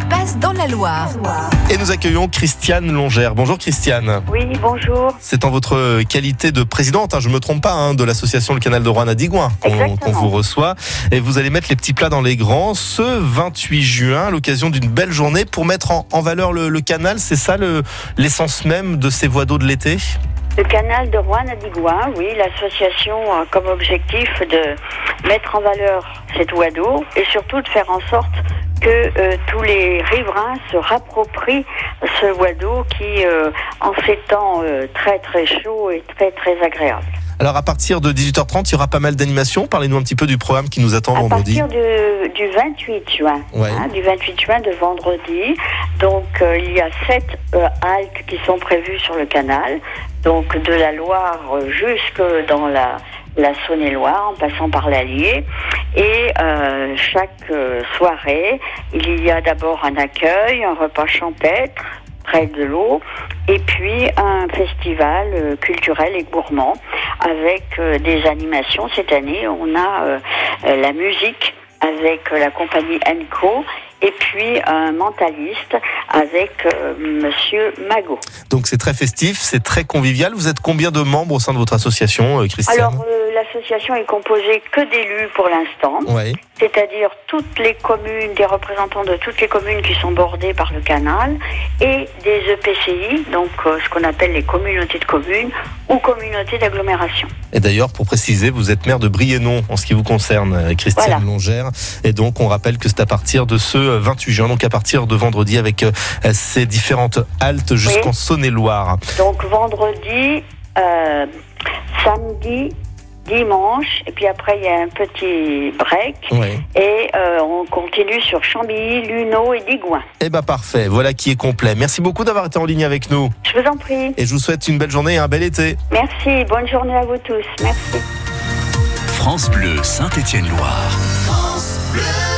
se passe dans la Loire. Et nous accueillons Christiane Longère. Bonjour Christiane. Oui, bonjour. C'est en votre qualité de présidente, hein, je ne me trompe pas, hein, de l'association Le Canal de Rouen à Digoin qu'on vous reçoit. Et vous allez mettre les petits plats dans les grands ce 28 juin, à l'occasion d'une belle journée pour mettre en, en valeur le, le canal. C'est ça le- l'essence même de ces voies d'eau de l'été? Le canal de Rouen à Digoin, oui, l'association a comme objectif de mettre en valeur cette voie d'eau et surtout de faire en sorte que euh, tous les riverains se rapproprient ce voie d'eau qui, euh, en ces temps euh, très très chauds, est très très agréable. Alors à partir de 18h30, il y aura pas mal d'animations. Parlez-nous un petit peu du programme qui nous attend À vendredi. partir de- du 28 juin, Ouais. hein, du 28 juin de vendredi, donc euh, il y a sept euh, haltes qui sont prévues sur le canal, donc de la Loire euh, jusque dans la, la Saône-et-Loire, en passant par l'Allier. Et euh, chaque euh, soirée, il y a d'abord un accueil, un repas champêtre près de l'eau, et puis un festival euh, culturel et gourmand avec des animations. Cette année, on a la musique avec la compagnie Enco et puis un mentaliste avec euh, Monsieur Magot. Donc c'est très festif, c'est très convivial. Vous êtes combien de membres au sein de votre association, euh, Christiane Alors, euh, l'association est composée que d'élus pour l'instant, Ouais. c'est-à-dire toutes les communes, des représentants de toutes les communes qui sont bordées par le canal et des EPCI, donc euh, ce qu'on appelle les communautés de communes ou communautés d'agglomération. Et d'ailleurs, pour préciser, vous êtes maire de Briennon en ce qui vous concerne, euh, Christiane Voilà. Longère. Et donc, on rappelle que c'est à partir de ce euh, 28 juin, donc à partir de vendredi, avec ces différentes haltes jusqu'en Saône-et-Loire. Donc vendredi, euh, samedi, dimanche, et puis après il y a un petit break. Et euh, on continue sur Chambilly, Luneau et Digoin. Eh ben parfait, voilà qui est complet. Merci beaucoup d'avoir été en ligne avec nous. Je vous en prie. Et je vous souhaite une belle journée et un bel été. Merci. Bonne journée à vous tous. Merci. France Bleu Saint-Étienne-Loire. France Bleu.